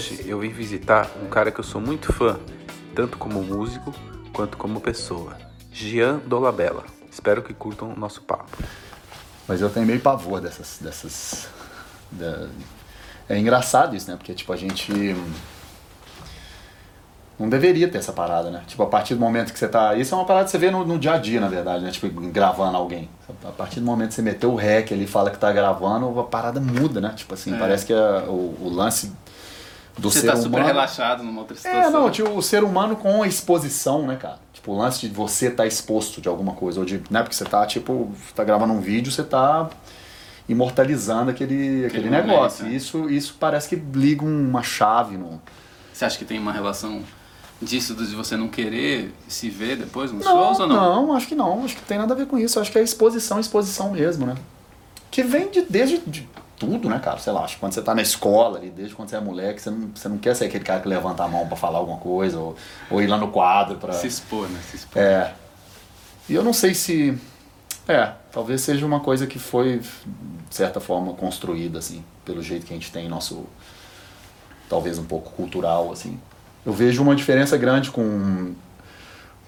Hoje eu vim visitar um cara que eu sou muito fã, tanto como músico quanto como pessoa, Gian Dolabella. Espero que curtam o nosso papo. Mas eu tenho meio pavor dessas. dessas da... É engraçado isso, né? Porque tipo, a gente. Não deveria ter essa parada, né? Tipo, a partir do momento que você tá. Isso é uma parada que você vê no, no dia a dia, na verdade, né? Tipo, gravando alguém. A partir do momento que você meteu o rec ali fala que tá gravando, a parada muda, né? Tipo assim, é. parece que a, o, o lance do você ser tá humano. Você tá super relaxado numa outra situação. É, não, tipo, o ser humano com a exposição, né, cara? Tipo, o lance de você estar tá exposto de alguma coisa, ou de, né, porque você tá, tipo, tá gravando um vídeo, você tá imortalizando aquele, aquele, aquele negócio. Momento, é. isso, isso parece que liga uma chave no... Você acha que tem uma relação disso de você não querer se ver depois nos não, shows ou não? Não, acho que não. Acho que tem nada a ver com isso. Acho que é exposição, exposição mesmo, né? Que vem de, desde de tudo, né, cara? Sei lá, acho que quando você tá na escola ali, desde quando você é moleque, você não, você não quer ser aquele cara que levanta a mão para falar alguma coisa, ou, ou ir lá no quadro para Se expor, né? Se expor. É. E eu não sei se. É, talvez seja uma coisa que foi, de certa forma, construída, assim, pelo jeito que a gente tem nosso. Talvez um pouco cultural, assim eu vejo uma diferença grande com,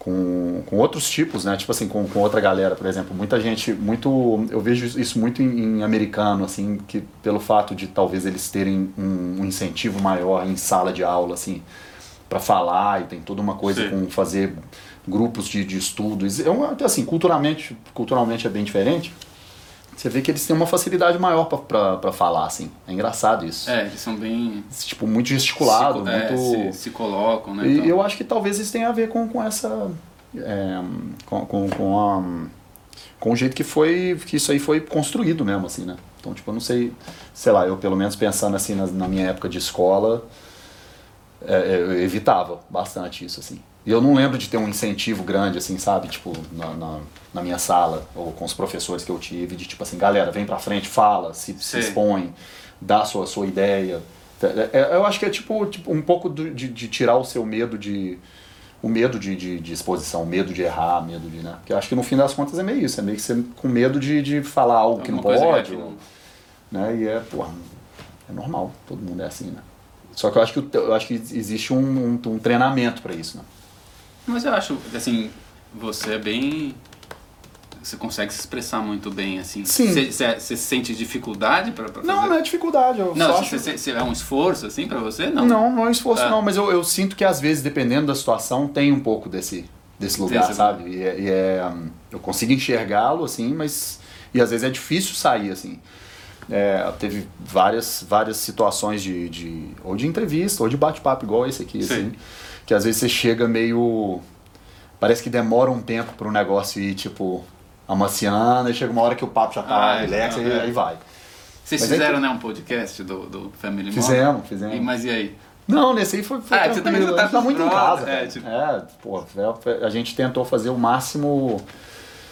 com, com outros tipos, né? Tipo assim, com, com outra galera, por exemplo. Muita gente, muito. Eu vejo isso muito em, em americano, assim, que pelo fato de talvez eles terem um, um incentivo maior em sala de aula, assim, para falar e tem toda uma coisa Sim. com fazer grupos de, de estudos. É uma, assim, culturalmente, culturalmente é bem diferente. Você vê que eles têm uma facilidade maior para falar, assim. É engraçado isso. É, eles são bem. Tipo, muito gesticulado, se, muito. É, se, se, colocam, né? E então. eu acho que talvez isso tenha a ver com, com essa. É, com, com, com, a, com o jeito que foi. que isso aí foi construído mesmo, assim, né? Então, tipo, eu não sei. Sei lá, eu pelo menos pensando assim na, na minha época de escola, é, eu evitava bastante isso, assim. E eu não lembro de ter um incentivo grande, assim, sabe? Tipo, na, na, na, minha sala, ou com os professores que eu tive, de tipo assim, galera, vem pra frente, fala, se, se expõe, dá a sua, sua ideia. É, é, eu acho que é tipo, tipo um pouco de, de tirar o seu medo de. O medo de, de, de, exposição, medo de errar, medo de. Né? Porque eu acho que no fim das contas é meio isso, é meio que você com medo de, de falar algo é que não pode. Ou, né? E é, porra, é normal, todo mundo é assim, né? Só que eu acho que, eu acho que existe um, um, um treinamento para isso, né? Mas eu acho, assim, você é bem. Você consegue se expressar muito bem, assim. Sim. Você, sente dificuldade para fazer? Não, não é dificuldade. Eu não, acho... é um esforço, assim, para você? Não, não, não é um esforço, é. não. Mas eu, eu sinto que, às vezes, dependendo da situação, tem um pouco desse, desse lugar, Sim, sabe? E é, e é, eu consigo enxergá-lo, assim, mas... E, às vezes, é difícil sair, assim. É, teve várias, várias situações de, de... Ou de entrevista, ou de bate-papo, igual esse aqui, Sim. assim que às vezes você chega meio. Parece que demora um tempo para o negócio ir, tipo, amaciando, e chega uma hora que o papo já tá ah, relax não, e é. aí vai. Vocês mas fizeram, aí, né, um podcast do, do Family Model? Fizemos, fizemos. E, mas e aí? Não, nesse aí foi, foi ah, você também tá, tá muito em casa. É, tipo... é, pô, a gente tentou fazer o máximo...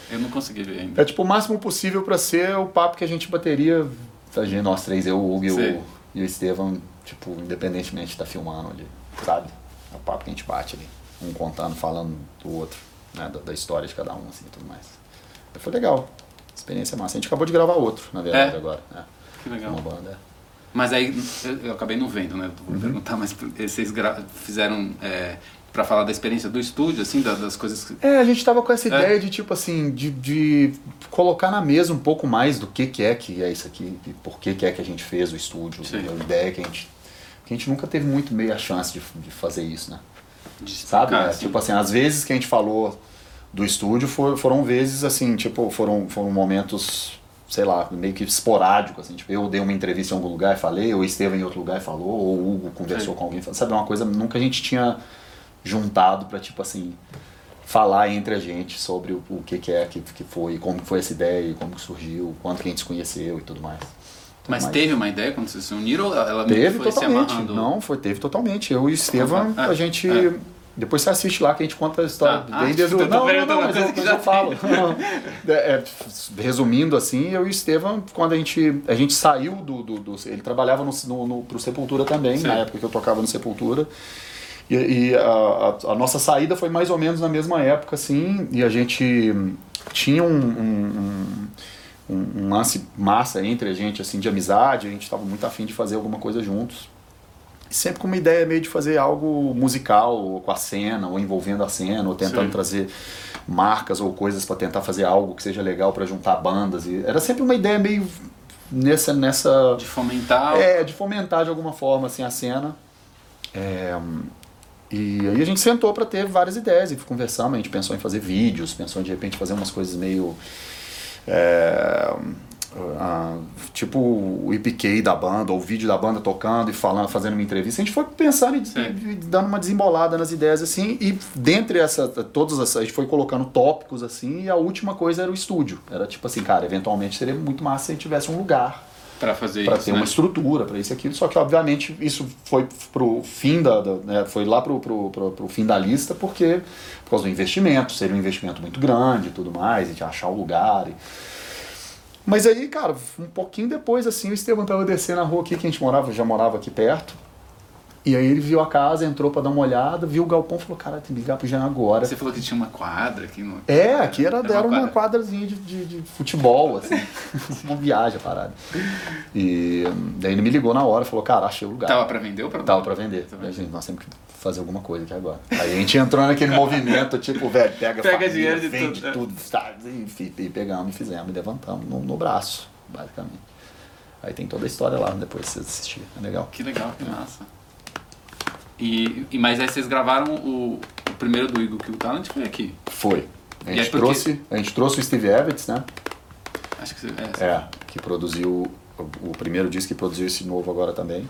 Eu não consegui ver ainda. É tipo o máximo possível para ser o papo que a gente bateria, a gente, nós três, eu, o Hugo e o, e o Estevam, tipo, independentemente de estar tá filmando ali, sabe? É o papo que a gente bate ali. Um contando, falando do outro, né? Da, da história de cada um, assim, e tudo mais. Foi legal. Experiência massa. A gente acabou de gravar outro, na verdade, é? agora. É. Que legal. Uma banda, é. Mas aí, eu acabei não vendo, né? Vou uhum. perguntar, mas vocês fizeram é, para falar da experiência do estúdio, assim, das coisas que... É, a gente tava com essa é. ideia de, tipo assim, de, de colocar na mesa um pouco mais do que, que é que é isso aqui, e por que, que é que a gente fez o estúdio, Sim. a ideia que a gente que a gente nunca teve muito meio a chance de, de fazer isso, né? De Sabe? É, tipo assim, às vezes que a gente falou do estúdio for, foram vezes assim, tipo, foram, foram momentos, sei lá, meio que esporádicos, assim, tipo, eu dei uma entrevista em algum lugar e falei, ou Estevam em outro lugar e falou, ou o Hugo conversou Sim. com alguém, sabe? Uma coisa nunca a gente tinha juntado para tipo assim, falar entre a gente sobre o, o que, que é que, que foi, como foi essa ideia, como surgiu, quanto que a gente se conheceu e tudo mais. Mas, Mas, teve uma ideia quando vocês se uniram ou ela teve foi totalmente. se amarrando? Não, foi, teve totalmente. Eu e o Estevam, é, a gente. É. Depois você assiste lá que a gente conta a história ah, bem desde o. Não, não, não, mas eu, eu falo. É, é, resumindo assim, eu e o Estevam, quando a gente, a gente saiu do, do, do Ele trabalhava no, no, no, pro Sepultura também, Sim. na época que eu tocava no Sepultura. E, e a, a, a, nossa saída foi mais ou menos na mesma época, assim, e a gente tinha um, um, um um, um, lance massa entre a gente, assim, de amizade, a gente estava muito afim de fazer alguma coisa juntos. sempre com uma ideia meio de fazer algo musical com a cena, ou envolvendo a cena, ou tentando Sim. trazer marcas ou coisas para tentar fazer algo que seja legal para juntar bandas. E era sempre uma ideia meio nessa nessa De fomentar. é, de fomentar de alguma forma assim, a cena. É, e aí a gente sentou para ter várias ideias e conversamos. A gente pensou em fazer vídeos, pensou em de repente fazer umas coisas meio. É, tipo o IPK da banda, ou o vídeo da banda tocando e falando, fazendo uma entrevista. A gente foi pensando e, Sim. e dando uma desembolada nas ideias assim. E dentre essa, todas essas, a gente foi colocando tópicos assim. E a última coisa era o estúdio. Era tipo assim, cara, eventualmente seria muito massa se a gente tivesse um lugar Pra fazer para isso. ter né? uma estrutura para isso e aquilo. Só que, obviamente, isso foi pro fim da. da- né, foi lá pro, pro, pro, pro fim da lista, porque por causa do investimento, seria um investimento muito grande e tudo mais, a gente achar o lugar. E... Mas aí, cara, um pouquinho depois, assim, o Esteban tava descendo na rua aqui, que a gente morava, já morava aqui perto. E aí ele viu a casa, entrou para dar uma olhada, viu o galpão e falou, cara, tem que ligar pro Jean agora. Você falou que tinha uma quadra aqui no. É, aqui era, Era era uma uma quadrazinha de, de, de futebol, assim. uma viagem a parada. E daí ele me ligou na hora, falou, cara, achei o lugar. Tava pra vender ou pra Tava pra vender. Daí, vendo? gente, nós temos que fazer alguma coisa aqui agora. Aí a gente entrou naquele movimento, tipo, velho, pega, Pega família, dinheiro de vende tudo, é. tudo. tá, e, e pegamos e fizemos e levantamos no, no braço, basicamente. Aí tem toda a história lá, depois vocês assistirem. É legal. Que legal, que massa. E, e mas aí vocês gravaram o, o primeiro do Eagle Kill Talent foi aqui. Foi. A E gente, aí, porque- trouxe, a gente trouxe o Steve Evans, né? Acho que você, é, É, que produziu o, o primeiro disco que produziu esse novo agora também.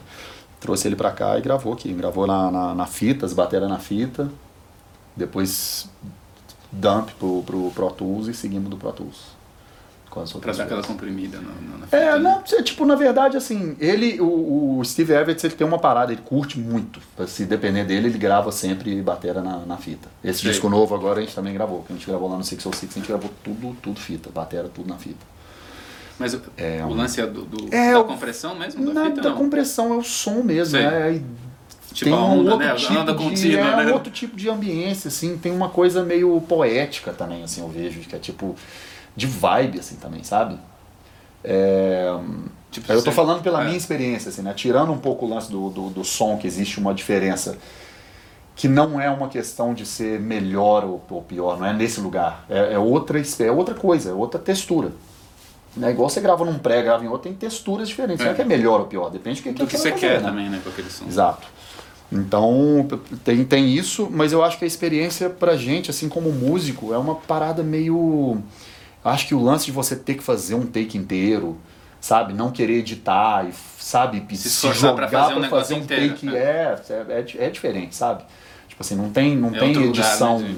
Trouxe ele pra cá e gravou aqui. Gravou na, na, na fita, as bateras na fita. Depois dump pro, pro Pro Tools e seguimos do Pro Tools. Com as Pra outras dar aquela comprimida na, na, na fita, É, né? não, é, tipo, na verdade, assim, ele, o, o Steve Evans, ele tem uma parada, ele curte muito. Se depender dele, ele grava sempre batera na, na fita. Esse disco novo agora a gente também gravou, que a gente gravou lá no Six ou Six, a gente gravou tudo, tudo fita, batera, tudo na fita. Mas o, É, o lance é do, do- É, da compressão mesmo da Na, fita, da compressão é o som mesmo, Sei. né? E Tipo tem a um onda, outro né? tipo a onda de, contínua, é, né? um outro tipo de ambiência, assim, tem uma coisa meio poética também, assim, eu vejo, que é tipo de vibe, assim, também, sabe? É, Tipo, eu tô falando pela é. minha experiência, assim, né? Tirando um pouco o lance do, do, do som, que existe uma diferença que não é uma questão de ser melhor ou, ou pior, não é nesse lugar. É, é outra, é outra coisa, é outra textura. Né? Igual você grava num pré, grava em outro, tem texturas diferentes. Não é É. que é melhor ou pior, depende do que, do que você você vai quer fazer, né? também, né? Com aquele som. Exato. Então, tem, tem isso, mas eu acho que a experiência pra gente, assim como músico, é uma parada meio. Acho que o lance de você ter que fazer um take inteiro, sabe? Não querer editar, e, sabe? Se esforçar pra fazer um pra negócio inteiro, take né? é, é, é diferente, sabe? Tipo assim, não tem, não É tem outro lugar, edição né,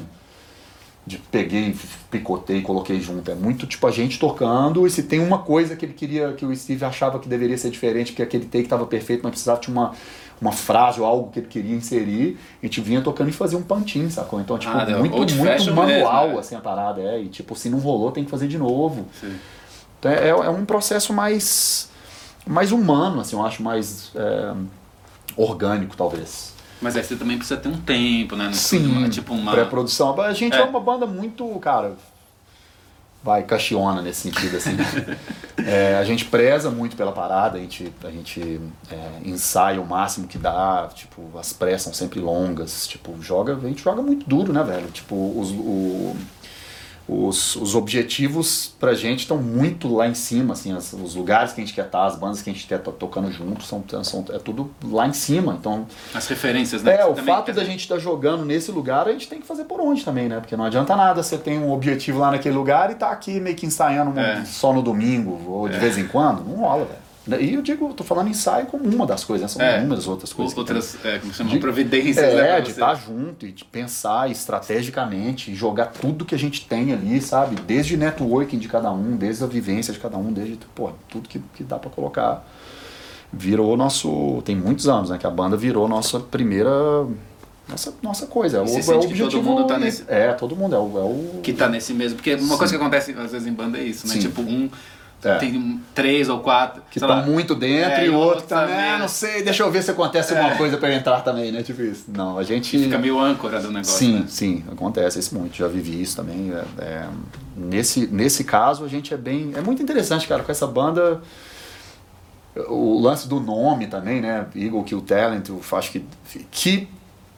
de peguei, picotei, coloquei junto. É muito tipo a gente tocando e se tem uma coisa que ele queria, que o Steve achava que deveria ser diferente, porque aquele take estava perfeito, mas precisava de uma, uma frase ou algo que ele queria inserir, a gente vinha tocando e fazia um pantinho, sacou? Então, tipo, Ah, muito, muito manual, mesmo, é. assim, a parada, é. E tipo, se não rolou, tem que fazer de novo. Sim. Então, é, é um processo mais, mais humano, assim, eu acho mais é, orgânico, talvez. Mas aí você também precisa ter um tempo, né? No Sim, tipo uma... pré-produção. A gente é. É. uma banda muito, cara, vai, caxiona nesse sentido, assim. É, a gente preza muito pela parada, a gente, a gente é, ensaia o máximo que dá, tipo, as pressas são sempre longas, tipo, joga, a gente joga muito duro, né, velho? Tipo, os, o- os, os objetivos pra gente estão muito lá em cima, assim, as- os lugares que a gente quer estar, as bandas que a gente quer estar tocando junto, são, são, é tudo lá em cima, então As referências, né? é, o fato quer- da gente estar jogando nesse lugar, a gente tem que fazer por onde também, né? Porque não adianta nada você tem um objetivo lá naquele lugar e tá aqui meio que ensaiando É. só no domingo ou de É. vez em quando. Não rola, velho. E eu digo, tô falando ensaio como uma das coisas, né? São É. inúmeras outras coisas. Outras, é, como chama? De- Providências, né? É, pra de estar junto e de pensar estrategicamente, jogar tudo que a gente tem ali, sabe? Desde networking de cada um, desde a vivência de cada um, desde, pô, tudo que, que dá pra colocar. Virou nosso. Tem muitos anos, né? Que a banda virou nossa primeira. Nossa, nossa coisa. É o, é o que todo objetivo. mundo tá nesse- É, todo mundo. É o. É o... Que tá nesse mesmo. Porque uma coisa que acontece às vezes em banda é isso, né? Sim. Tipo, um É. tem três ou quatro. que tá lá, muito dentro É, e o outro outro também, ah, não sei, deixa eu ver se acontece alguma coisa pra eu entrar também, né? Tipo isso. Não, a gente. Fica meio âncora do negócio. Sim, né? sim, acontece isso muito. Já vivi isso também. é- é, nesse, nesse caso, a gente é bem. É muito interessante, cara, com essa banda. o lance do nome também, né? Eagle Kill Talent, eu acho que, que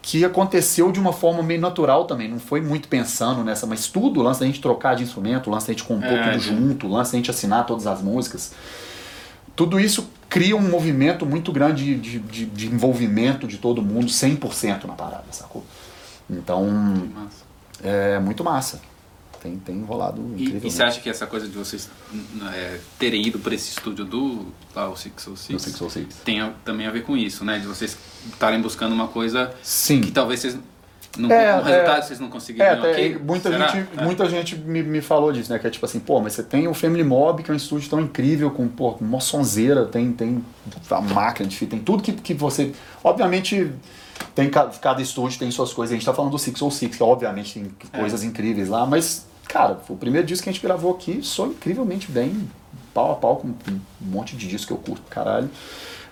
que aconteceu de uma forma meio natural também, não foi muito pensando nessa, mas tudo, o lance da gente trocar de instrumento, o lance da gente compor é, tudo junto, o lance da gente assinar todas as músicas, tudo isso cria um movimento muito grande de, de, de envolvimento de todo mundo, 100% na parada, sacou? Então, é muito massa tem, tem rolado incrível. E, e você acha que essa coisa de vocês é, terem ido para esse estúdio do lá, o 606, 606 tem também a ver com isso, né? De vocês estarem buscando uma coisa Sim. que talvez vocês não, é, resultado é, vocês não conseguiriam é, aqui? Muita Será? gente, é. muita gente me, me falou disso, né? Que é tipo assim, pô, mas você tem o Family Mob, que é um estúdio tão incrível, com, pô, uma sonzeira, tem, tem a máquina de tem tudo que, que você... Obviamente, tem cada estúdio tem suas coisas. A gente tá falando do 606, que obviamente tem é. coisas incríveis lá, mas Cara, foi o primeiro disco que a gente gravou aqui, sou incrivelmente bem, pau a pau, com um monte de disco que eu curto, caralho.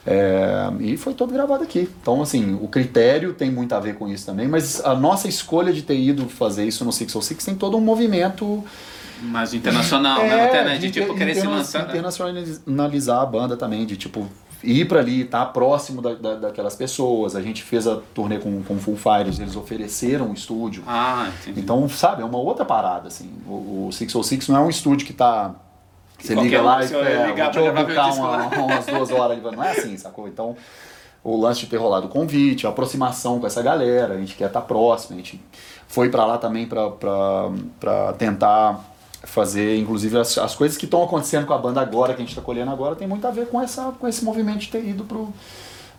É, e foi todo gravado aqui. Então, assim, o critério tem muito a ver com isso também, mas a nossa escolha de ter ido fazer isso no Six Six tem todo um movimento. Mais internacional, né? é, né? Até, né? De, de tipo, querer se lançar. Internacionalizar a banda também, de tipo, ir para ali, estar tá próximo da, da, daquelas pessoas. A gente fez a turnê com, com Full Fighters, eles ofereceram um estúdio. Ah, entendi. Então, sabe, é uma outra parada, assim. O, o 606 não é um estúdio que tá... Você liga lá e é, ligar vou te uma, umas duas horas. Não é assim, sacou? Então, o lance de ter rolado o convite, a aproximação com essa galera, a gente quer estar tá próximo, a gente foi para lá também para tentar fazer, inclusive as, as coisas que estão acontecendo com a banda agora, que a gente está colhendo agora, tem muito a ver com, essa, com esse movimento de ter ido pro,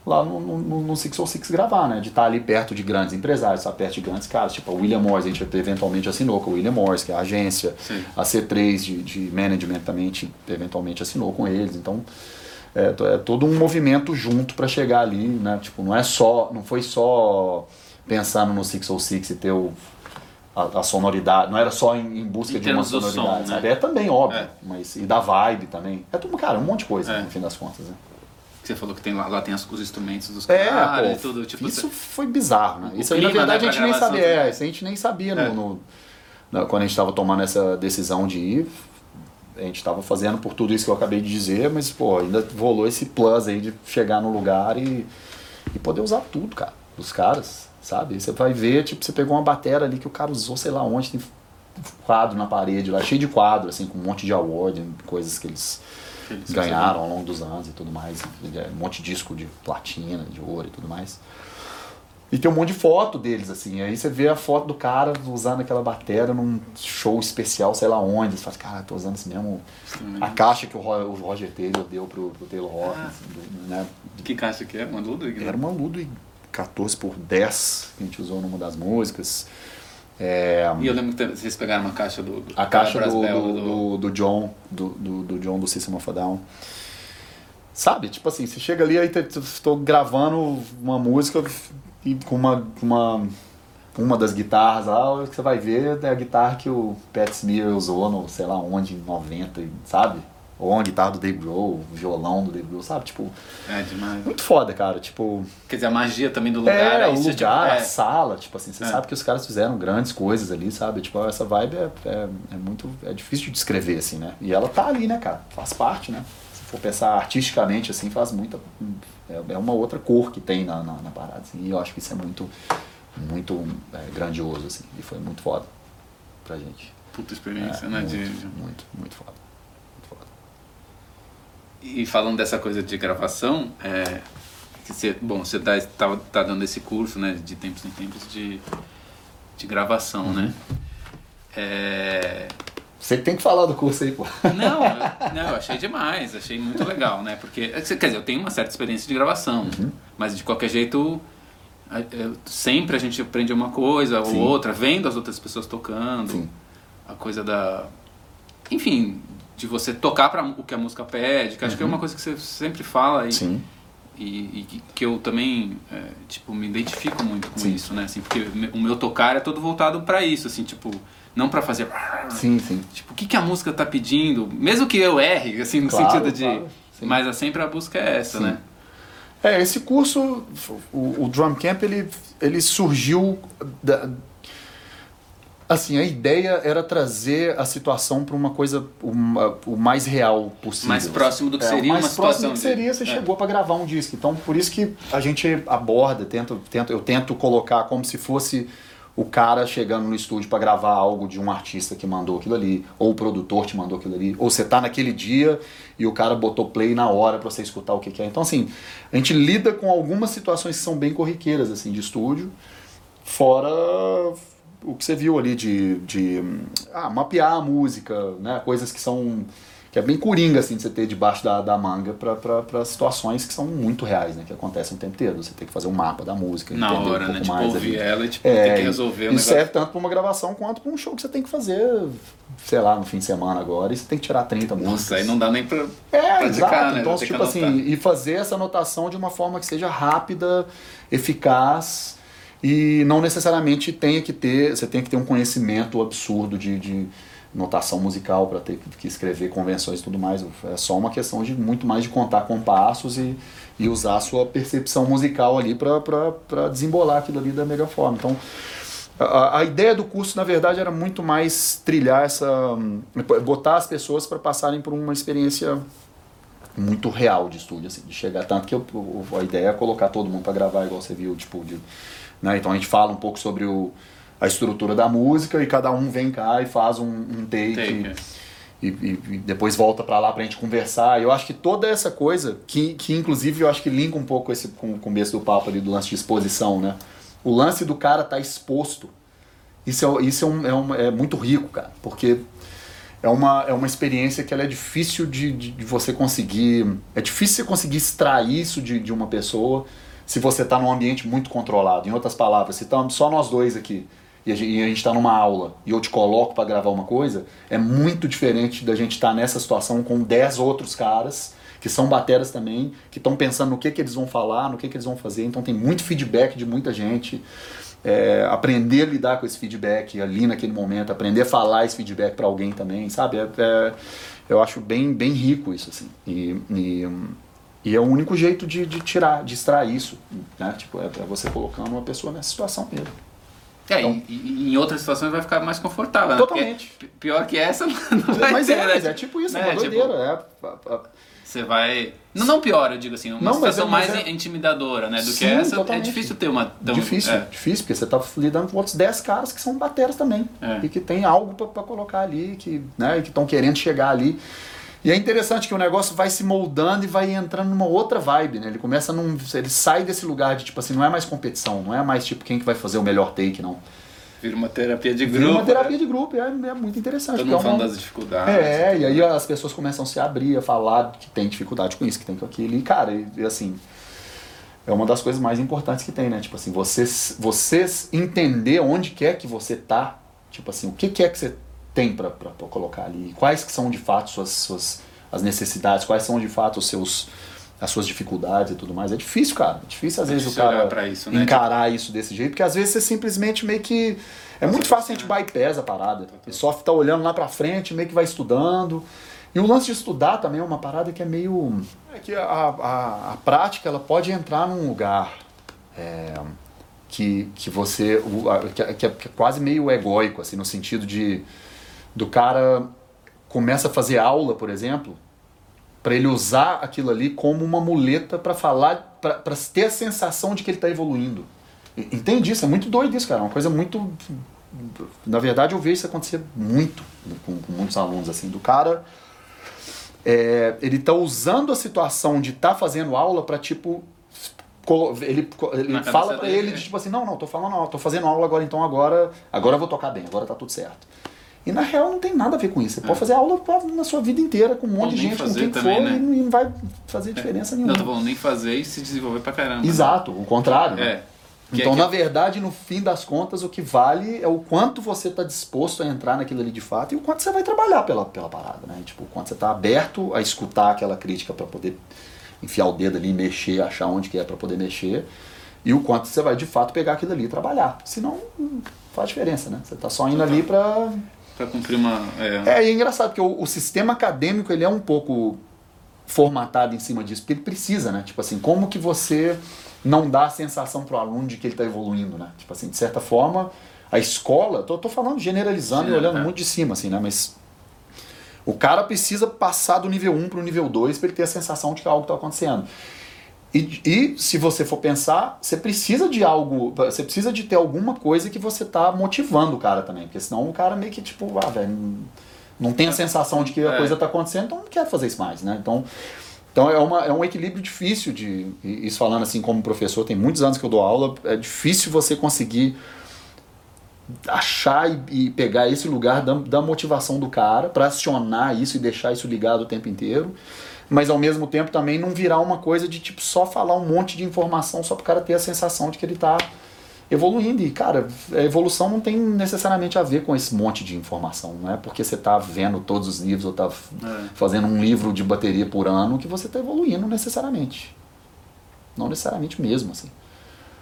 lá no, no, no Six ou Six gravar, né? De estar tá ali perto de grandes empresários, estar perto de grandes caras, tipo a William Morris, a gente eventualmente assinou com o William Morris, que é a agência, Sim. a C3 de, de management também a gente eventualmente assinou com eles, então é, é todo um movimento junto para chegar ali, né? Tipo, não é só, não foi só pensando no Six ou Six e ter o a, a, sonoridade, não era só em, em busca em de uma sonoridade, som, né? É também, óbvio, é. mas e da vibe também. É tudo, cara, um monte de coisa, é. no fim das contas, né? Você falou que tem lá, lá tem os instrumentos dos é, caras e tudo. Tipo, isso você... foi bizarro, né? Isso aí, na verdade, né, a gente nem sabia. É, isso a gente nem sabia no, é. no, no, quando a gente estava tomando essa decisão de ir. A gente estava fazendo por tudo isso que eu acabei de dizer, mas, pô, ainda rolou esse plus aí de chegar no lugar e, e poder usar tudo, cara, dos caras sabe? Você vai ver, tipo, você pegou uma bateria ali que o cara usou, sei lá onde, tem quadro na parede lá, cheio de quadro, assim, com um monte de award, coisas que eles, eles ganharam ao longo dos anos e tudo mais. É, um monte de disco de platina, de ouro e tudo mais. E tem um monte de foto deles, assim. Aí você vê a foto do cara usando aquela bateria num show especial, sei lá onde. Você fala, cara, tô usando esse mesmo. Sim. A caixa que o Roger Taylor deu pro, pro Taylor Hawkins. Ah, né? Que caixa que é? Uma Ludwig? Era uma Ludwig 14 por 10 que a gente usou numa das músicas. É, e eu lembro que vocês pegaram uma caixa do, do a caixa do, do, do, do, John do, do, do, John do System of a Down sabe tipo assim você chega ali aí estou gravando uma música e com uma uma uma das guitarras lá que você vai ver é a guitarra que o Pat Smear usou no sei lá onde em 90 sabe ou uma guitarra do Dave Grohl, um violão do Dave Grohl, sabe? Tipo. É demais. Muito foda, cara. Tipo. Quer dizer, a magia também do lugar. É, é o lugar, tipo, é. a sala, tipo assim, você é. sabe que os caras fizeram grandes coisas ali, sabe? Tipo, essa vibe é, é, é, muito. É difícil de descrever, assim, né? E ela tá ali, né, cara? Faz parte, né? Se for pensar artisticamente, assim, faz muita. É, é uma outra cor que tem na, na, na parada. Assim, e eu acho que isso é muito, muito é, grandioso, assim. E foi muito foda pra gente. Puta experiência, né? Muito, de... muito, muito foda. E falando dessa coisa de gravação, é, que você, bom, você tá, tá, tá, dando esse curso, né, de tempos em tempos de, de gravação, né? uhum. né? É... Você tem que falar do curso aí, pô. Não, eu, não, eu achei demais, achei muito legal, né? Porque, quer dizer, eu tenho uma certa experiência de gravação, uhum. mas de qualquer jeito, sempre a gente aprende uma coisa Sim. ou outra, vendo as outras pessoas tocando, Sim. a coisa da. Enfim, de você tocar para o que a música pede, que acho uhum. que é uma uhum. coisa que você sempre fala e, Sim. e, e que eu também é, tipo me identifico muito com sim. isso, né? Assim, porque o meu tocar é todo voltado para isso, assim, tipo não para fazer sim, sim. Tipo, o que, que a música tá pedindo, mesmo que eu erre, assim, no claro, sentido de, claro, mas é sempre a busca é essa, sim. né? É, esse curso, o, o Drum Camp, ele, ele surgiu da, Assim, a ideia era trazer a situação para uma coisa uma, o mais real possível. Mais próximo do que É, seria o mais uma situação. próximo do que seria, você de... é. chegou para gravar um disco. Então, por isso que a gente aborda, tento, tento, eu tento colocar como se fosse o cara chegando no estúdio para gravar algo de um artista que mandou aquilo ali, ou o produtor te mandou aquilo ali, ou você tá naquele dia e o cara botou play na hora para você escutar o que, que é. Então, assim, a gente lida com algumas situações que são bem corriqueiras, assim, de estúdio, fora o que você viu ali de, de ah, mapear a música, né? Coisas que são que é bem coringa assim de você ter debaixo da, da manga para situações que são muito reais, né? Que acontecem o tempo inteiro. Você tem que fazer um mapa da música, Na hora, um né? Tipo, ouvir ali. ela e tipo, É, ter que resolver e negócio. serve tanto para uma gravação quanto para um show que você tem que fazer, sei lá, no fim de semana agora, e você tem que tirar 30 músicas. Nossa, aí não dá nem pra. É, praticar, exato. né? Então, tipo assim, e fazer essa anotação de uma forma que seja rápida, eficaz e não necessariamente tenha que ter, você tem que ter um conhecimento absurdo de, de notação musical para ter que escrever convenções e tudo mais. É só uma questão de muito mais de contar compassos e, e usar a sua percepção musical ali para desembolar aquilo ali da melhor forma. Então, a, a ideia do curso, na verdade, era muito mais trilhar essa. botar as pessoas para passarem por uma experiência muito real de estúdio, assim, de chegar. Tanto que eu, a ideia é colocar todo mundo para gravar, igual você viu, tipo, de, né? Então a gente fala um pouco sobre o, a estrutura da música e cada um vem cá e faz um, um take. Take, é. E, e- e depois volta pra lá pra gente conversar. Eu acho que toda essa coisa, que, que inclusive eu acho que linka um pouco esse, com o começo do papo ali do lance de exposição, né? O lance do cara tá exposto. Isso é, isso é, um, é, um- é muito rico, cara, porque é uma, é uma experiência que ela é difícil de, de, de você conseguir. É difícil você conseguir extrair isso de, de uma pessoa se você está num ambiente muito controlado. Em outras palavras, se estamos só nós dois aqui e a gente está numa aula e eu te coloco para gravar uma coisa, é muito diferente da gente estar nessa situação com 10 outros caras que são bateras também, que estão pensando no que, que eles vão falar, no que, que eles vão fazer. Então tem muito feedback de muita gente. É, aprender a lidar com esse feedback ali naquele momento, aprender a falar esse feedback para alguém também, sabe? É, é- eu acho bem, bem rico isso, assim. E, e, hum, e é o único jeito de, de tirar, de extrair isso, né? Tipo, é, é você colocando uma pessoa nessa situação mesmo. É, Então- e, e em outras situações vai ficar mais confortável, né? Totalmente. Pi- pior que essa não vai mas ter, é, né? mas é tipo isso, é Né, uma tipo, doideira. é, a- a- Você vai. Não, não pior, eu digo assim, uma Não, mas situação é- mas mais é- intimidadora, né? Do que Sim, essa. É totalmente. difícil ter uma. tão- difícil, é. difícil, porque você tá lidando com outros 10 caras que são bateras também. É. E que tem algo pra colocar ali, que né, e que estão querendo chegar ali. E é interessante que o negócio vai se moldando e vai entrando numa outra vibe, né? Ele começa num. Ele sai desse lugar de, tipo assim, não é mais competição, não é mais tipo quem que vai fazer o melhor take, não. Vira uma terapia de Vira grupo. uma terapia né? de grupo, é, é muito interessante. Todo é mundo falando uma- das dificuldades. é, e aí as pessoas começam a se abrir, a falar que tem dificuldade com isso, que tem com aquilo. E, cara, e, e assim, é uma das coisas mais importantes que tem, né? Tipo assim, vocês, vocês entender onde quer que você tá, tipo assim, o que, que é que você tem pra colocar ali, quais que são de fato suas, suas as necessidades, quais são de fato os seus as suas dificuldades e tudo mais. É difícil, cara. É difícil às É vezes o difícil olhar cara isso, né? encarar isso desse jeito, porque às vezes você simplesmente meio que. É muito fácil a gente bypass a parada. E só tá olhando lá pra frente, meio que vai estudando. E o lance de estudar também é uma parada que é meio. É que a, a, a prática ela pode entrar num lugar é, que, que você. o- é- que é, que é quase meio egóico, assim, no sentido de. Do cara começa a fazer aula, por exemplo, para ele usar aquilo ali como uma muleta para falar, para ter a sensação de que ele está evoluindo. Entende isso? É muito doido isso, cara. É uma coisa muito. Na verdade, eu vejo isso acontecer muito com, com muitos alunos, assim, do cara. é, ele tá usando a situação de estar fazendo aula para tipo. Ele, ele fala para ele é. de tipo assim, não, não, tô falando aula, tô fazendo aula agora, então agora, agora eu vou tocar bem, agora tá tudo certo. E na real não tem nada a ver com isso. Você pode fazer aula pra- na sua vida inteira com um monte É. Ou de gente, com quem também, for, né? e não vai fazer diferença nenhuma. Não, tô falando nem fazer e se desenvolver pra caramba. Exato, o contrário. né? É. Então, é que- na verdade, no fim das contas, o que vale é o quanto você está disposto a entrar naquilo ali de fato e o quanto você vai trabalhar pela, pela parada, né? Tipo, o quanto você está aberto a escutar aquela crítica para poder enfiar o dedo ali, mexer, achar onde que é para poder mexer e o quanto você vai de fato pegar aquilo ali e trabalhar. Senão, não faz diferença, né? Você está só indo ali para Pra cumprir uma. É, é, é engraçado, porque o, o sistema acadêmico ele é um pouco formatado em cima disso, porque ele precisa, né? Tipo assim, como que você não dá a sensação pro aluno de que ele está evoluindo, né? Tipo assim, de certa forma, a escola, tô, tô falando generalizando Sim, e olhando é. muito de cima, assim, né? Mas o cara precisa passar do nível 1 para o nível 2 para ele ter a sensação de que algo está acontecendo. E, e se você for pensar, você precisa de algo, você precisa de ter alguma coisa que você tá motivando o cara também, porque senão o cara meio que tipo, ah, velho, não tem a sensação de que a É. coisa tá acontecendo, então não quer fazer isso mais, né? Então, então é, uma, é um equilíbrio difícil de, isso falando assim como professor, tem muitos anos que eu dou aula, é difícil você conseguir achar e, e pegar esse lugar da, da motivação do cara para acionar isso e deixar isso ligado o tempo inteiro, mas ao mesmo tempo também não virar uma coisa de tipo só falar um monte de informação só pro cara ter a sensação de que ele tá evoluindo. E, cara, a evolução não tem necessariamente a ver com esse monte de informação. Não é porque você tá vendo todos os livros ou tá É. fazendo um livro de bateria por ano que você tá evoluindo necessariamente. Não necessariamente mesmo, assim.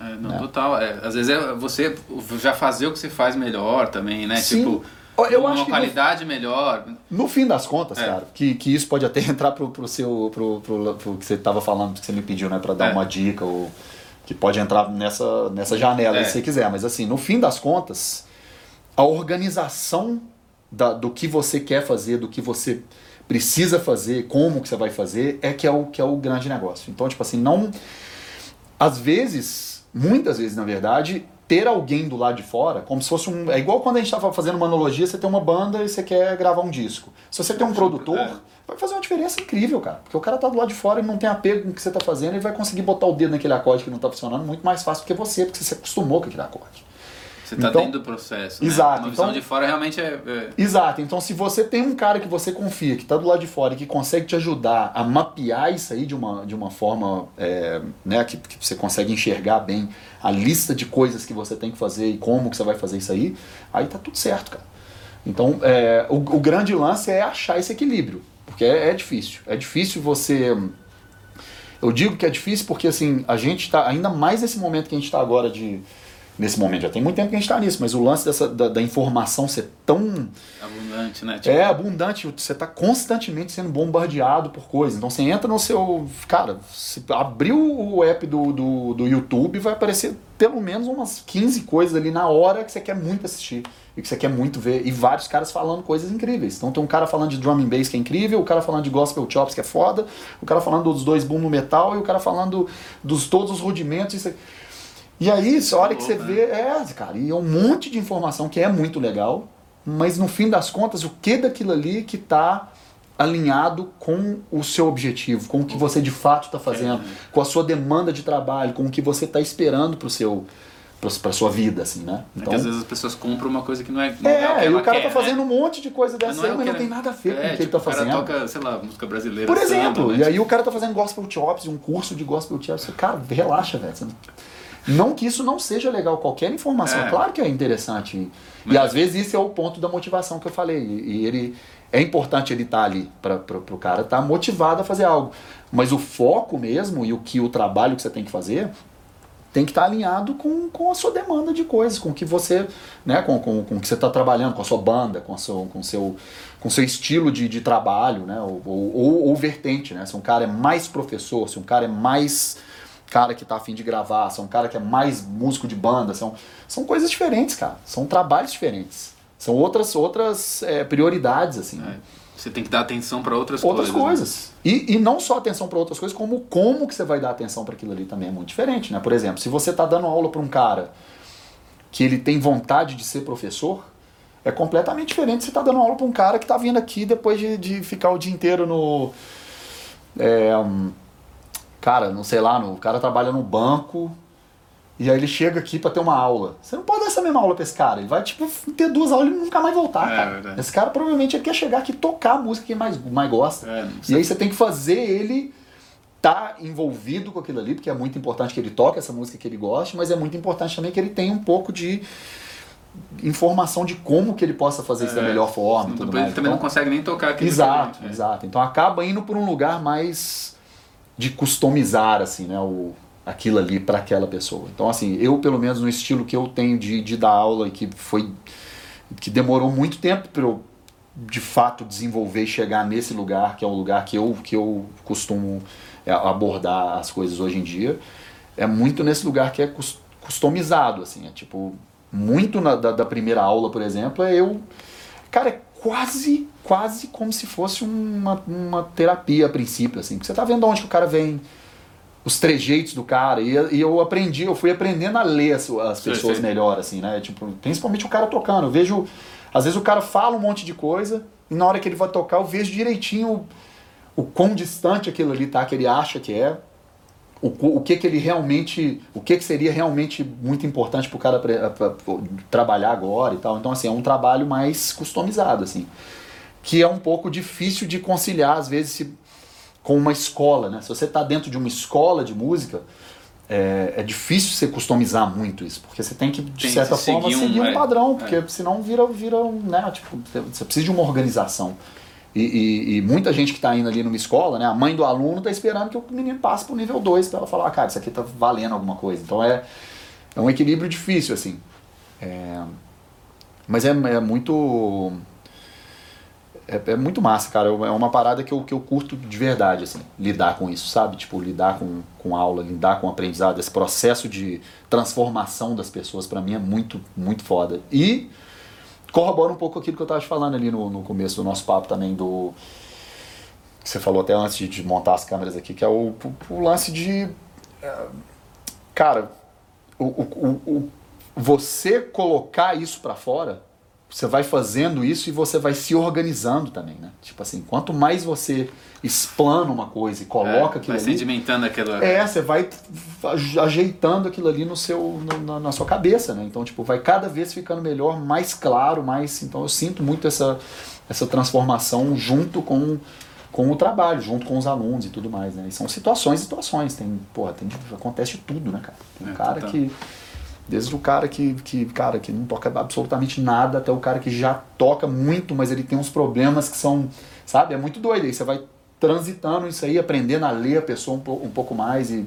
É, não, É. total. Às vezes é você já fazer o que você faz melhor também, né? Sim. Tipo, Eu uma acho que no- qualidade melhor. No fim das contas, É. cara, que, que isso pode até entrar pro, pro seu. Pro, pro, pro que você tava falando, que você me pediu, né, pra dar É. uma dica, ou que pode entrar nessa, nessa janela É. se você quiser. Mas assim, no fim das contas, a organização da, do que você quer fazer, do que você precisa fazer, como que você vai fazer, é que é o, que é o grande negócio. Então, tipo assim, não. Às vezes, muitas vezes, na verdade, ter alguém do lado de fora, como se fosse um. É igual quando a gente estava fazendo uma analogia, você tem uma banda e você quer gravar um disco. Se você tem um produtor, É. vai fazer uma diferença incrível, cara. Porque o cara tá do lado de fora e não tem apego com o que você tá fazendo, ele vai conseguir botar o dedo naquele acorde que não tá funcionando muito mais fácil do que você, porque você se acostumou com aquele acorde. Você tá Então- dentro do processo. Né? Exato, Uma visão então- de fora realmente é. é- Exato, então se você tem um cara que você confia, que está do lado de fora e que consegue te ajudar a mapear isso aí de uma, de uma forma é, né, que, que você consegue enxergar bem a lista de coisas que você tem que fazer e como que você vai fazer isso aí, aí tá tudo certo, cara. Então é, o, o grande lance é achar esse equilíbrio, porque é, é difícil. É difícil você. Eu digo que é difícil porque assim, a gente está, ainda mais nesse momento que a gente está agora de. Nesse momento, já tem muito tempo que a gente está nisso, mas o lance dessa, da, da informação ser tão abundante, né? Tipo, é abundante, você está constantemente sendo bombardeado por coisas. Então você entra no seu. Cara, se abriu o app do, do, do YouTube, vai aparecer pelo menos umas 15 coisas ali na hora que você quer muito assistir e que você quer muito ver. E vários caras falando coisas incríveis. Então tem um cara falando de drum and bass que é incrível, o cara falando de gospel chops que é foda, o cara falando dos dois boom no metal e o cara falando dos todos os rudimentos. Isso, e aí, a hora que você né? vê, é, cara, e é um monte de informação que é muito legal, mas no fim das contas, o que daquilo ali que está alinhado com o seu objetivo, com o que você de fato está fazendo, com a sua demanda de trabalho, com o que você está esperando para o seu para sua vida, assim, né? é que às vezes as pessoas compram uma coisa que não é. Não é, o e ela o cara quer, tá né? fazendo um monte de coisa dessa Mas aí, o mas não tem nada a ver com o é, que ele tipo, tá fazendo. O cara toca, sei lá, música brasileira. Por samba, exemplo, né? e aí o cara tá fazendo gospel chops, um curso de gospel chops. Cara, relaxa, velho. Não- que isso não seja legal, qualquer informação, É. claro que é interessante. Mas- E às vezes isso é o ponto da motivação que eu falei. E ele é importante ele estar ali para o cara estar motivado a fazer algo. Mas o foco mesmo e o que o trabalho que você tem que fazer tem que estar alinhado com, com a sua demanda de coisas, com o que você, né, com, com, com o que você está trabalhando, com a sua banda, com o seu, com seu, com seu estilo de, de trabalho, né, ou, ou, ou- ou vertente, né, se um cara é mais professor, se um cara é mais cara que está afim de gravar, se é um cara que é mais músico de banda, são, são coisas diferentes, cara, são trabalhos diferentes, são outras, outras é, prioridades, assim? É, Você tem que dar atenção para outras, outras coisas. né? coisas. E, e não só atenção para outras coisas, como como que você vai dar atenção para aquilo ali também é muito diferente, né? Por exemplo, se você está dando aula para um cara que ele tem vontade de ser professor, é completamente diferente você tá dando aula para um cara que está vindo aqui depois de, de ficar o dia inteiro no é, cara, não sei lá, no, o cara trabalha no banco e aí ele chega aqui para ter uma aula. Você não pode dar essa mesma aula para esse cara. Ele vai tipo ter duas aulas e nunca mais voltar, É, cara. verdade. Esse cara provavelmente ele quer chegar aqui e tocar a música que ele mais, mais gosta. É, E aí você tem que fazer ele tá envolvido com aquilo ali, porque é muito importante que ele toque essa música que ele goste, mas é muito importante também que ele tenha um pouco de informação de como que ele possa fazer isso da É, melhor forma tudo mais. Ele também Então, não consegue nem tocar aquele exato, instrumento, é. exato. Então acaba indo por um lugar mais de customizar assim, né, o aquilo ali para aquela pessoa. Então assim, eu pelo menos no estilo que eu tenho de, de dar aula e que foi que demorou muito tempo para eu de fato desenvolver e chegar nesse lugar que é o lugar que eu que eu costumo é, abordar as coisas hoje em dia é muito nesse lugar que é cus- customizado assim é tipo muito na, da, da primeira aula, por exemplo, é eu. Cara, quase, quase como se fosse uma, uma terapia a princípio, assim. Porque você tá vendo onde que o cara vem, os trejeitos do cara, e, e eu aprendi, eu fui aprendendo a ler as, as pessoas sim, sim. melhor, assim, né? Tipo, principalmente o cara tocando. Eu vejo, às vezes o cara fala um monte de coisa, e na hora que ele vai tocar, eu vejo direitinho o, o quão distante aquilo ali tá, que ele acha que é o, o que que ele realmente, o que que seria realmente muito importante para o cara pra, pra, pra, trabalhar agora e tal. Então assim, é um trabalho mais customizado assim, que é um pouco difícil de conciliar às vezes se, com uma escola, né? Se você está dentro de uma escola de música, é, é, difícil você customizar muito isso, porque você tem que, de tem certa forma, seguir um, seguir um é, padrão, porque é. senão vira, vira né, tipo, você precisa de uma organização. E, e, e, muita gente que está indo ali numa escola, né, a mãe do aluno está esperando que o menino passe para o nível 2 para ela falar, ah, cara, isso aqui está valendo alguma coisa. Então é, é um equilíbrio difícil, assim. É, mas é, é muito. É, é, muito massa, cara. É uma parada que eu, que eu curto de verdade, assim, lidar com isso, sabe? Tipo, lidar com, com aula, lidar com aprendizado, esse processo de transformação das pessoas, para mim é muito, muito foda. E corrobora um pouco aquilo que eu estava te falando ali no, no começo do nosso papo também do que você falou até antes de, de montar as câmeras aqui, que é o, o, o lance de é, cara, o, o, você colocar isso para fora você vai fazendo isso e você vai se organizando também, né? Tipo assim, quanto mais você explana uma coisa e coloca é, aquilo vai ali... sedimentando aquilo É, você vai ajeitando aquilo ali no seu, no, na sua cabeça, né? Então, tipo, vai cada vez ficando melhor, mais claro, mais... Então, eu sinto muito essa, essa transformação junto com, com o trabalho, junto com os alunos e tudo mais, né? E são situações e situações. Tem, porra, tem, acontece de tudo, né, cara? Tem um é, cara que Desde o cara que, que, cara, que não toca absolutamente nada até o cara que já toca muito, mas ele tem uns problemas que são, sabe? É muito doido. Aí você vai transitando isso aí, aprendendo a ler a pessoa um, um pouco mais e,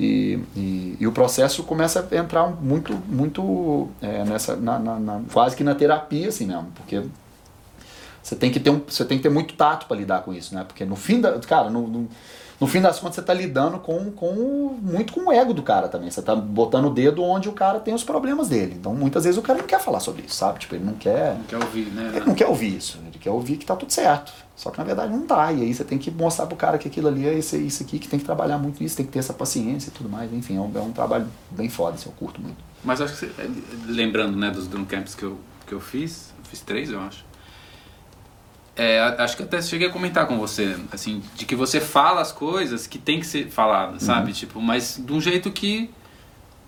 e, e, e, o processo começa a entrar muito, muito é, nessa, na, na, na, quase que na terapia, assim mesmo, porque você tem que ter, um, você tem que ter muito tato para lidar com isso, né? Porque no fim da. Cara, no, no no fim das contas você está lidando com, com muito com o ego do cara também. Você está botando o dedo onde o cara tem os problemas dele. Então muitas vezes o cara não quer falar sobre isso, sabe? Tipo, ele não quer. Não quer ouvir, né? Ele não quer ouvir isso. Ele quer ouvir que tá tudo certo. Só que na verdade não tá. E aí você tem que mostrar pro cara que aquilo ali é isso, isso aqui, que tem que trabalhar muito nisso, tem que ter essa paciência e tudo mais. Enfim, é um, é um trabalho bem foda, assim, eu curto muito. Mas acho que você, é, lembrando né, dos drum camps que eu, que eu fiz, eu fiz três, eu acho. É, acho que até cheguei a comentar com você, assim, de que você fala as coisas que tem que ser faladas, uhum. sabe? Tipo, mas de um jeito que,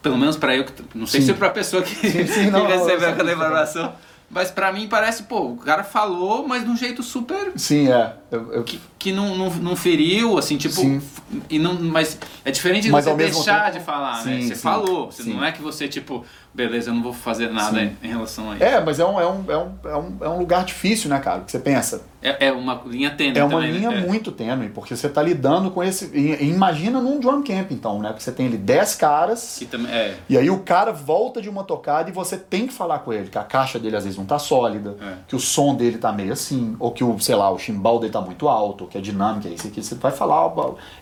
pelo menos para eu, não sei sim. se é pra pessoa que, sim, sim, não, que recebeu aquela informação, mas pra mim parece, pô, o cara falou, mas de um jeito super. Sim, é. Eu, eu... Que, que não, não, não feriu, assim, tipo. Sim. E não, mas é diferente de mas você deixar tempo... de falar, né? sim, né? Você sim, falou. Você não é que você, tipo, beleza, eu não vou fazer nada em, relação a isso. É, mas é um, é, um, é, um, é, um, é um lugar difícil, né, cara? Que você pensa. É, é uma linha tênue. É uma também, né? linha né? muito tênue, porque você está lidando com esse. Imagina num drum camp, então, né? Porque você tem ali 10 caras. Que também, é. E aí o cara volta de uma tocada e você tem que falar com ele, que a caixa dele às vezes não tá sólida, é. que o som dele tá meio assim, ou que o, sei lá, o chimbal dele tá muito alto, que a dinâmica é isso aqui. Você vai falar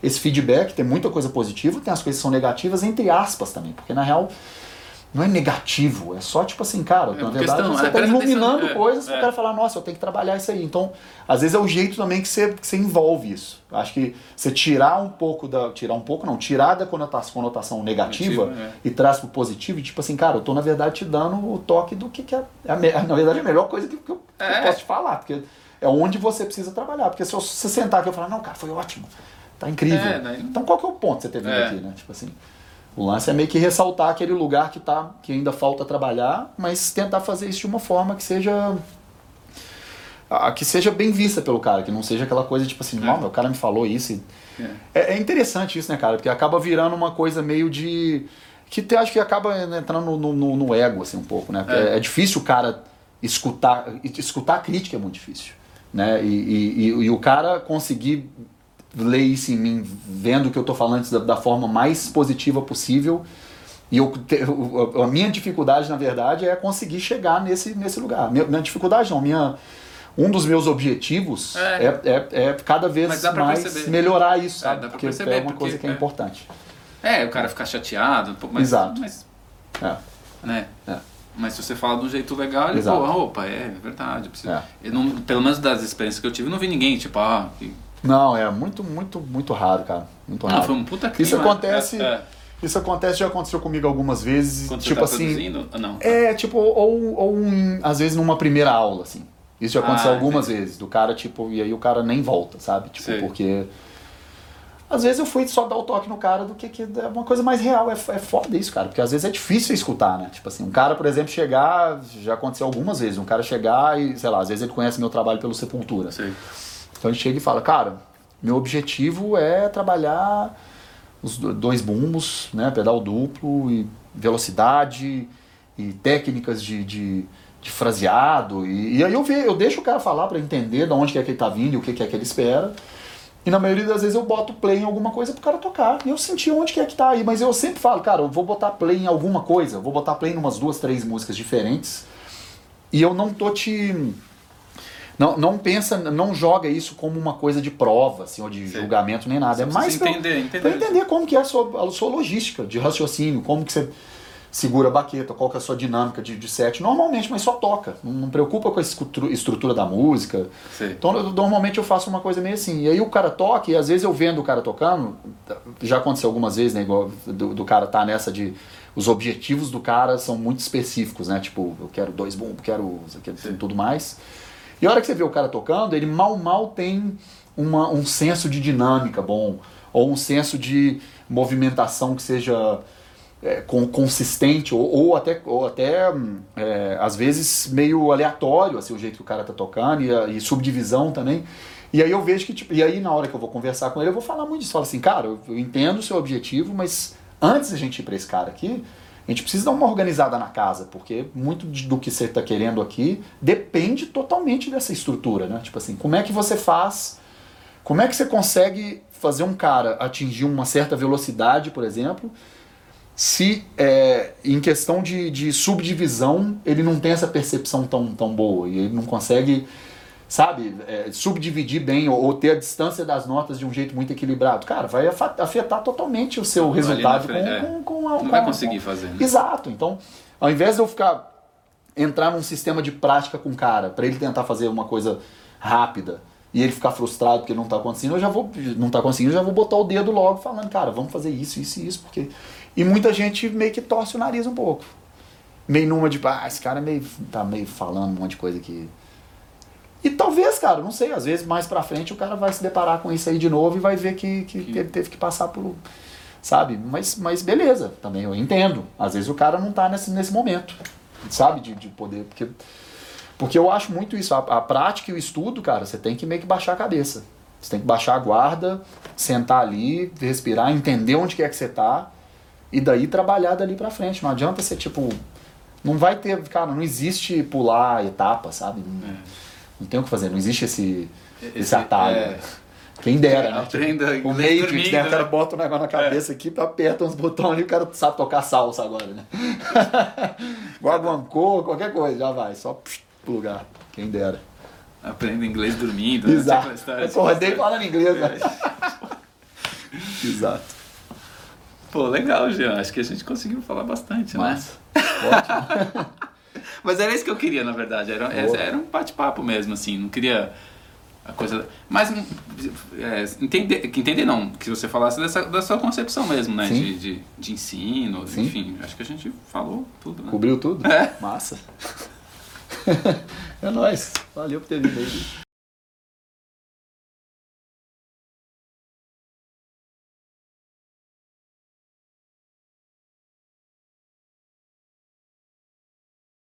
esse feedback, tem muita coisa positiva, tem as coisas que são negativas, entre aspas também, porque na real não é negativo, é só tipo assim, cara, é na verdade questão, você está iluminando atenção, coisas é, para o cara falar, nossa, eu tenho que trabalhar isso aí. Então, às vezes é o jeito também que você, que você envolve isso. Acho que você tirar um pouco da. Tirar um pouco, não, tirar da conotação, conotação negativa é. e traz pro positivo, e tipo assim, cara, eu tô na verdade te dando o toque do que, que é, é na verdade, a melhor coisa que, que, eu, que eu é. posso te falar, porque é onde você precisa trabalhar. Porque se você sentar aqui e falar, não, cara, foi ótimo, tá incrível. É, Então qual que é o ponto que você teve aqui, né? Tipo assim. O lance é meio que ressaltar aquele lugar que, tá, que ainda falta trabalhar, mas tentar fazer isso de uma forma que seja que seja bem vista pelo cara, que não seja aquela coisa tipo assim, é. não, meu cara me falou isso. É. é. é. interessante isso, né, cara? Porque acaba virando uma coisa meio de. que te, acho que acaba entrando no, no, no ego, assim, um pouco, né? É. é. difícil o cara escutar. Escutar a crítica é muito difícil. Né? E, e, e, e o cara conseguir ler isso em mim, vendo que eu estou falando da, da, forma mais positiva possível. E eu, a minha dificuldade, na verdade, é conseguir chegar nesse, nesse lugar. Minha, minha dificuldade não, minha, um dos meus objetivos é, é, é, é cada vez mais perceber. melhorar isso, é, sabe? É, porque é uma coisa que é, importante. É, o cara ficar chateado, um pouco mais. Exato. Mas, é. Né? É. Mas se você fala de um jeito legal, ele, Exato. pô, opa, é, é verdade. eu É. Eu não, pelo menos das experiências que eu tive, eu não vi ninguém, tipo, ah, que- Não, é muito, muito, muito raro, cara. Muito não, raro. foi um puta clima. Isso acontece- É, é. Isso acontece, já aconteceu comigo algumas vezes. Quando tipo você tá assim. produzindo? Ah, não. É, tipo, ou, ou um, às vezes numa primeira aula, assim. Isso já aconteceu Ah, algumas entendi. vezes. Do cara, tipo, e aí o cara nem volta, sabe? Tipo, Sei. porque. Às vezes eu fui só dar o toque no cara do que, que é uma coisa mais real. É, é foda isso, cara. Porque às vezes é difícil escutar, né? Tipo assim, um cara, por exemplo, chegar. Já aconteceu algumas vezes. Um cara chegar e, sei lá, às vezes ele conhece meu trabalho pelo Sepultura. Sei. Então ele chega e fala, cara, meu objetivo é trabalhar os do- dois bumbos, né, pedal duplo e velocidade e técnicas de, de, de fraseado. E, e aí eu, ve, eu deixo o cara falar para entender de onde que é que ele tá vindo e o que, que é que ele espera. E na maioria das vezes eu boto play em alguma coisa pro cara tocar. E eu senti onde que é que tá aí. Mas eu sempre falo, cara, eu vou botar play em alguma coisa. eu Vou botar play em umas duas, três músicas diferentes. E eu não tô te... Não, não pensa, não joga isso como uma coisa de prova, assim, ou de Sim. julgamento nem nada. Você é mais precisa pra, entender, entender. pra entender como que é a sua, a sua logística de raciocínio, como que você segura a baqueta, qual que é a sua dinâmica de, de set. Normalmente, mas só toca. Não, não preocupa com a estrutura da música. Sei. Então, eu- normalmente eu faço uma coisa meio assim. E aí o cara toca, e às vezes eu vendo o cara tocando, já aconteceu algumas vezes, né? Igual do, do cara tá nessa de. Os objetivos do cara são muito específicos, né? Tipo, eu quero dois bombos, quero aqui, Sim. tudo mais. E a hora que você vê o cara tocando, ele mal mal tem uma, um senso de dinâmica bom, ou um senso de movimentação que seja é, com- consistente, ou, ou até, ou até hum, é, às vezes meio aleatório assim, o jeito que o cara tá tocando, e, e subdivisão também. E aí eu vejo que, tipo, e aí na hora que eu vou conversar com ele, eu vou falar muito disso. Falo assim, cara, eu, eu entendo o seu objetivo, mas antes da gente ir para esse cara aqui, a gente precisa dar uma organizada na casa, porque muito do que você está querendo aqui depende totalmente dessa estrutura, né? Tipo assim, como é que você faz, como é que você consegue fazer um cara atingir uma certa velocidade, por exemplo, se é, em questão de, de subdivisão ele não tem essa percepção tão, tão boa e ele não consegue, sabe, é, subdividir bem ou, ou ter a distância das notas de um jeito muito equilibrado. Cara, vai afetar totalmente o seu resultado frente, é. com, com, com a, Não com vai conseguir com- fazer, né? Exato. Então, ao invés de eu ficar entrar num sistema de prática com o cara para ele tentar fazer uma coisa rápida e ele ficar frustrado porque não tá conseguindo, eu já vou não tá conseguindo, eu já vou botar o dedo logo falando, cara, vamos fazer isso, isso e isso, porque e muita gente meio que torce o nariz um pouco. Meio numa de, ah, esse cara é meio tá meio falando um monte de coisa que e talvez, cara, não sei, às vezes mais pra frente o cara vai se deparar com isso aí de novo e vai ver que, que, que ele teve que passar por. Sabe? Mas, mas beleza, também eu entendo. Às vezes o cara não tá nesse, nesse momento, sabe? De, de poder. Porque, porque eu acho muito isso. A, a prática e o estudo, cara, você tem que meio que baixar a cabeça. Você tem que baixar a guarda, sentar ali, respirar, entender onde que é que você tá e daí trabalhar dali pra frente. Não adianta você, tipo. Não vai ter. Cara, não existe pular etapa, sabe? Não, não tem o que fazer, não existe esse, esse, Esse- atalho. é. né? Quem dera, né? Aprenda o inglês Matrix, dormindo, né? O cara né? bota um negócio na cabeça aqui, aperta uns botões e o cara sabe tocar salsa agora, né? Igual a Guancô, qualquer coisa, já vai, só psh, pro lugar. Quem dera. Aprenda inglês dormindo. né? Exato. História, Eu tipo, acordei falando inglês, né? Exato. Pô, legal, Jean. Acho que a gente conseguiu falar bastante, né? Massa. Ótimo. Mas era isso que eu queria, na verdade. Era, Boa. era um bate-papo mesmo, assim. Não queria a coisa. Mas hum, é, entender, entender não, que você falasse dessa, da sua concepção mesmo, né? De, de, de ensino, Sim. enfim. Acho que a gente falou tudo, né? Cobriu tudo? É. Massa. é nóis. Valeu por ter vindo aí.